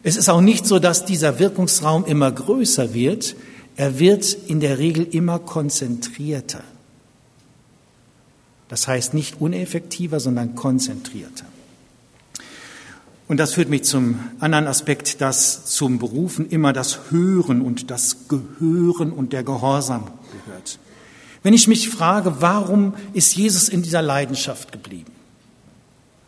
Es ist auch nicht so, dass dieser Wirkungsraum immer größer wird. Er wird in der Regel immer konzentrierter. Das heißt nicht uneffektiver, sondern konzentrierter. Und das führt mich zum anderen Aspekt, dass zum Berufen immer das Hören und das Gehören und der Gehorsam gehört. Wenn ich mich frage, warum ist Jesus in dieser Leidenschaft geblieben?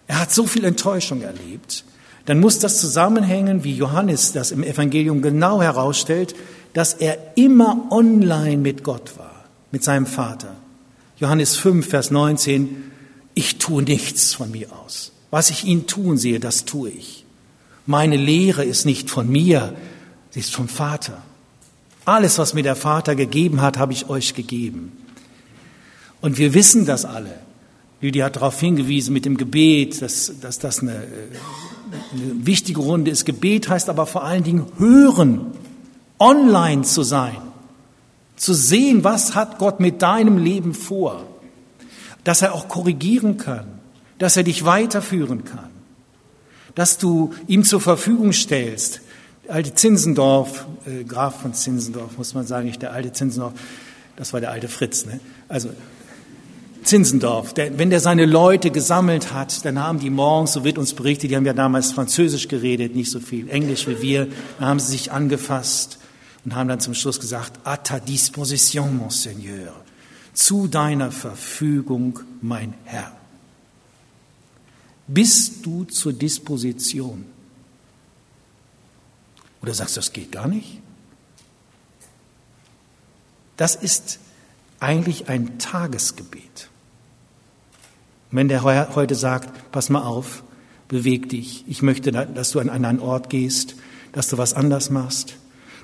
Er hat so viel Enttäuschung erlebt. Dann muss das zusammenhängen, wie Johannes das im Evangelium genau herausstellt, dass er immer online mit Gott war, mit seinem Vater. Johannes 5, Vers 19, ich tue nichts von mir aus. Was ich ihn tun sehe, das tue ich. Meine Lehre ist nicht von mir, sie ist vom Vater. Alles, was mir der Vater gegeben hat, habe ich euch gegeben. Und wir wissen das alle. Lydia hat darauf hingewiesen mit dem Gebet, dass, dass das eine, eine wichtige Runde ist. Gebet heißt aber vor allen Dingen hören, online zu sein, zu sehen, was hat Gott mit deinem Leben vor, dass er auch korrigieren kann, dass er dich weiterführen kann, dass du ihm zur Verfügung stellst. Der alte Zinsendorf, äh, Graf von Zinsendorf, muss man sagen, nicht der alte Zinsendorf, das war der alte Fritz. Ne? Also Zinsendorf, der, wenn der seine Leute gesammelt hat, dann haben die morgens, so wird uns berichtet, die haben ja damals Französisch geredet, nicht so viel Englisch wie wir, dann haben sie sich angefasst und haben dann zum Schluss gesagt, à ta disposition, mon Seigneur, zu deiner Verfügung, mein Herr. Bist du zur Disposition? Oder sagst du, das geht gar nicht? Das ist eigentlich ein Tagesgebet. Wenn der heute sagt, pass mal auf, beweg dich, ich möchte, dass du an einen Ort gehst, dass du was anders machst.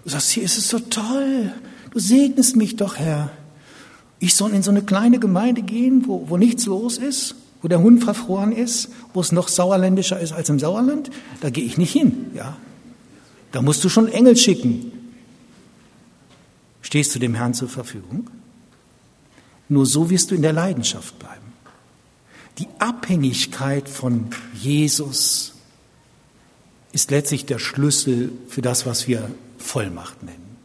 Du sagst, hier ist es so toll, du segnest mich doch, Herr. Ich soll in so eine kleine Gemeinde gehen, wo, wo nichts los ist, wo der Hund verfroren ist, wo es noch sauerländischer ist als im Sauerland. Da gehe ich nicht hin, ja. Da musst du schon Engel schicken. Stehst du dem Herrn zur Verfügung? Nur so wirst du in der Leidenschaft bleiben. Die Abhängigkeit von Jesus ist letztlich der Schlüssel für das, was wir Vollmacht nennen.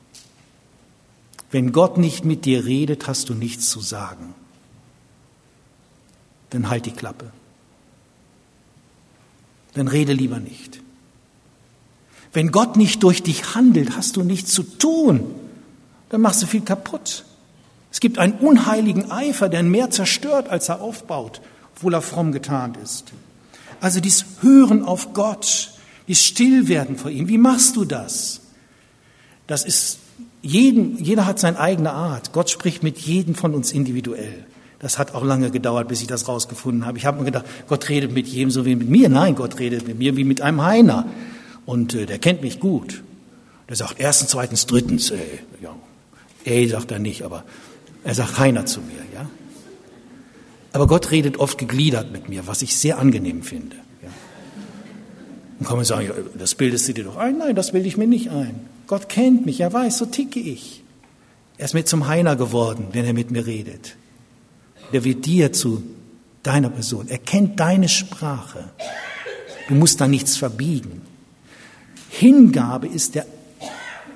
Wenn Gott nicht mit dir redet, hast du nichts zu sagen. Dann halt die Klappe. Dann rede lieber nicht. Wenn Gott nicht durch dich handelt, hast du nichts zu tun. Dann machst du viel kaputt. Es gibt einen unheiligen Eifer, der mehr zerstört, als er aufbaut, obwohl er fromm getarnt ist. Also dies Hören auf Gott, dies Stillwerden vor ihm. Wie machst du das? Das ist jeden, jeder hat seine eigene Art. Gott spricht mit jedem von uns individuell. Das hat auch lange gedauert, bis ich das rausgefunden habe. Ich habe mir gedacht, Gott redet mit jedem so wie mit mir. Nein, Gott redet mit mir wie mit einem Heiner. Und äh, der kennt mich gut. Der sagt erstens, zweitens, drittens. Äh, ja. Ey, sagt er nicht, aber er sagt Heiner zu mir. Ja. Aber Gott redet oft gegliedert mit mir, was ich sehr angenehm finde. Ja. Und kann man sagen, ja, das bildest du dir doch ein? Nein, das bilde ich mir nicht ein. Gott kennt mich, er weiß, so ticke ich. Er ist mir zum Heiner geworden, wenn er mit mir redet. Der wird dir zu deiner Person. Er kennt deine Sprache. Du musst da nichts verbiegen. Hingabe ist der,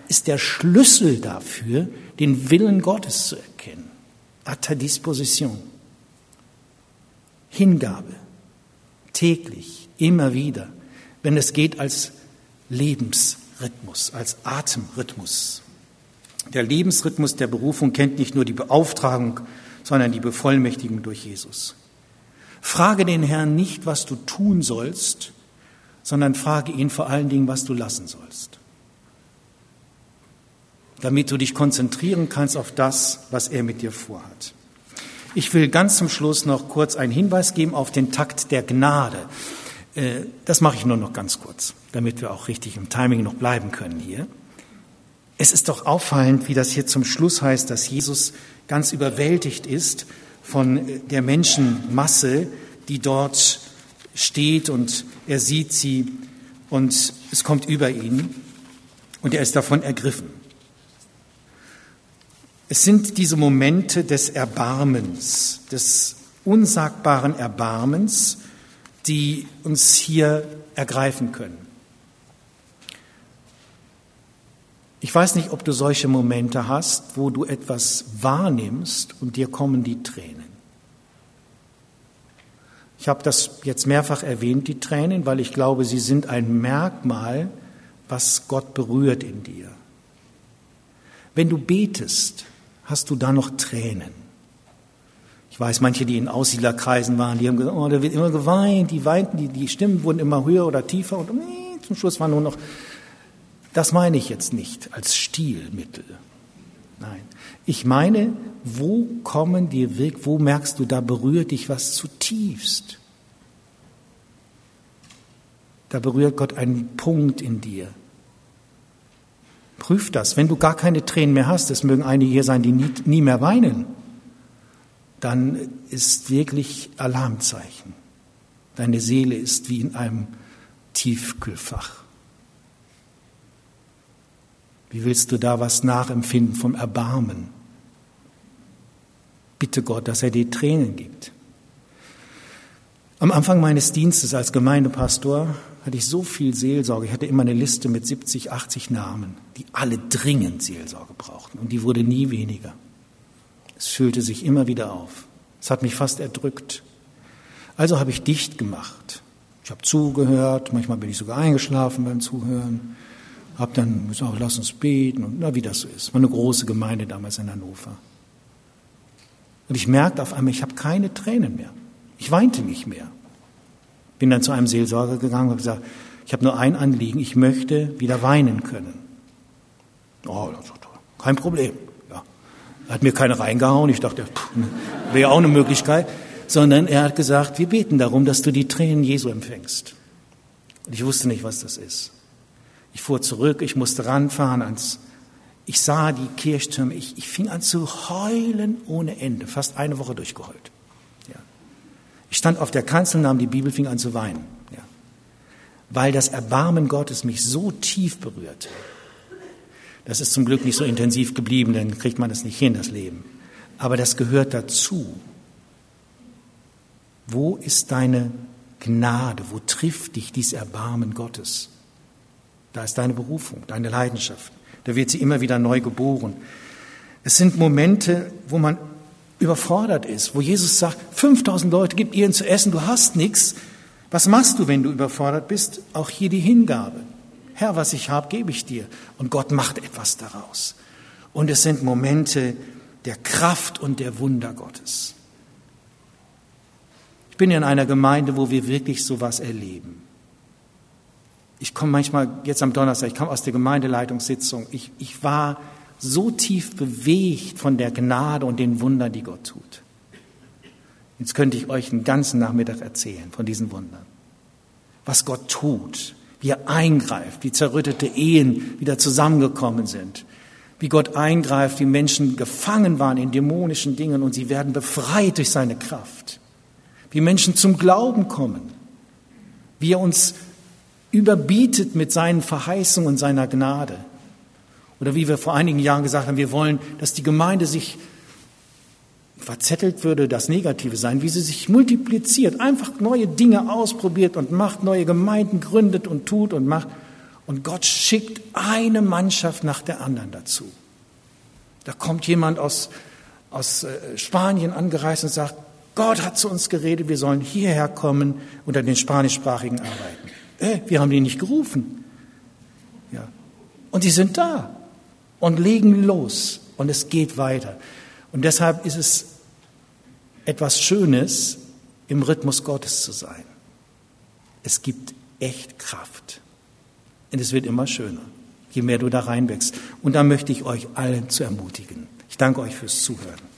ist der Schlüssel dafür, den Willen Gottes zu erkennen. A ta disposition. Hingabe. Täglich, immer wieder, wenn es geht als Lebens Rhythmus, als Atemrhythmus. Der Lebensrhythmus der Berufung kennt nicht nur die Beauftragung, sondern die Bevollmächtigung durch Jesus. Frage den Herrn nicht, was du tun sollst, sondern frage ihn vor allen Dingen, was du lassen sollst. Damit du dich konzentrieren kannst auf das, was er mit dir vorhat. Ich will ganz zum Schluss noch kurz einen Hinweis geben auf den Takt der Gnade. Äh, das mache ich nur noch ganz kurz, damit wir auch richtig im Timing noch bleiben können hier. Es ist doch auffallend, wie das hier zum Schluss heißt, dass Jesus ganz überwältigt ist von äh, der Menschenmasse, die dort steht und er sieht sie und es kommt über ihn und er ist davon ergriffen. Es sind diese Momente des Erbarmens, des unsagbaren Erbarmens, die uns hier ergreifen können. Ich weiß nicht, ob du solche Momente hast, wo du etwas wahrnimmst und dir kommen die Tränen. Ich habe das jetzt mehrfach erwähnt, die Tränen, weil ich glaube, sie sind ein Merkmal, was Gott berührt in dir. Wenn du betest, hast du da noch Tränen. Ich weiß, manche, die in Aussiedlerkreisen waren, die haben gesagt, oh, da wird immer geweint, die weinten, die, die Stimmen wurden immer höher oder tiefer und zum Schluss war nur noch, das meine ich jetzt nicht als Stilmittel. Nein. Ich meine, wo kommen dir weg, wo merkst du, da berührt dich was zutiefst? Da berührt Gott einen Punkt in dir. Prüf das. Wenn du gar keine Tränen mehr hast, es mögen einige hier sein, die nie, nie mehr weinen, dann ist wirklich Alarmzeichen. Deine Seele ist wie in einem Tiefkühlfach. Wie willst du da was nachempfinden vom Erbarmen? Bitte Gott, dass er dir Tränen gibt. Am Anfang meines Dienstes als Gemeindepastor hatte ich so viel Seelsorge. Ich hatte immer eine Liste mit 70, 80 Namen, die alle dringend Seelsorge brauchten. Und die wurde nie weniger. Es füllte sich immer wieder auf. Es hat mich fast erdrückt. Also habe ich dicht gemacht. Ich habe zugehört, manchmal bin ich sogar eingeschlafen beim Zuhören. Habe dann gesagt, lass uns beten und na, wie das so ist. War eine große Gemeinde damals in Hannover. Und ich merkte auf einmal, ich habe keine Tränen mehr. Ich weinte nicht mehr. Bin dann zu einem Seelsorger gegangen und habe gesagt, ich habe nur ein Anliegen, ich möchte wieder weinen können. Oh, kein Problem. Er hat mir keine reingehauen. Ich dachte, wäre auch eine Möglichkeit. Sondern er hat gesagt, wir beten darum, dass du die Tränen Jesu empfängst. Und ich wusste nicht, was das ist. Ich fuhr zurück, ich musste ranfahren ans, ich sah die Kirchtürme, ich, ich fing an zu heulen ohne Ende, fast eine Woche durchgeheult. Ich stand auf der Kanzel, nahm die Bibel, fing an zu weinen. Ja. weil das Erbarmen Gottes mich so tief berührte. Das ist zum Glück nicht so intensiv geblieben, dann kriegt man das nicht hin, das Leben. Aber das gehört dazu. Wo ist deine Gnade? Wo trifft dich dieses Erbarmen Gottes? Da ist deine Berufung, deine Leidenschaft. Da wird sie immer wieder neu geboren. Es sind Momente, wo man überfordert ist, wo Jesus sagt, 5000 Leute gibt ihnen zu essen, du hast nichts. Was machst du, wenn du überfordert bist? Auch hier die Hingabe. Herr, was ich habe, gebe ich dir. Und Gott macht etwas daraus. Und es sind Momente der Kraft und der Wunder Gottes. Ich bin in einer Gemeinde, wo wir wirklich sowas erleben. Ich komme manchmal, jetzt am Donnerstag, ich komme aus der Gemeindeleitungssitzung. Ich, ich war so tief bewegt von der Gnade und den Wundern, die Gott tut. Jetzt könnte ich euch einen ganzen Nachmittag erzählen von diesen Wundern. Was Gott tut, wie er eingreift, wie zerrüttete Ehen wieder zusammengekommen sind, wie Gott eingreift, wie Menschen gefangen waren in dämonischen Dingen und sie werden befreit durch seine Kraft, wie Menschen zum Glauben kommen, wie er uns überbietet mit seinen Verheißungen und seiner Gnade. Oder wie wir vor einigen Jahren gesagt haben, wir wollen, dass die Gemeinde sich verzettelt würde das Negative sein, wie sie sich multipliziert, einfach neue Dinge ausprobiert und macht, neue Gemeinden gründet und tut und macht. Und Gott schickt eine Mannschaft nach der anderen dazu. Da kommt jemand aus, aus äh, Spanien angereist und sagt, Gott hat zu uns geredet, wir sollen hierher kommen unter den Spanischsprachigen arbeiten. Äh, wir haben die nicht gerufen. Ja. Und die sind da und legen los und es geht weiter. Und deshalb ist es etwas Schönes, im Rhythmus Gottes zu sein. Es gibt echt Kraft. Und es wird immer schöner, je mehr du da reinwächst. Und da möchte ich euch allen zu ermutigen. Ich danke euch fürs Zuhören.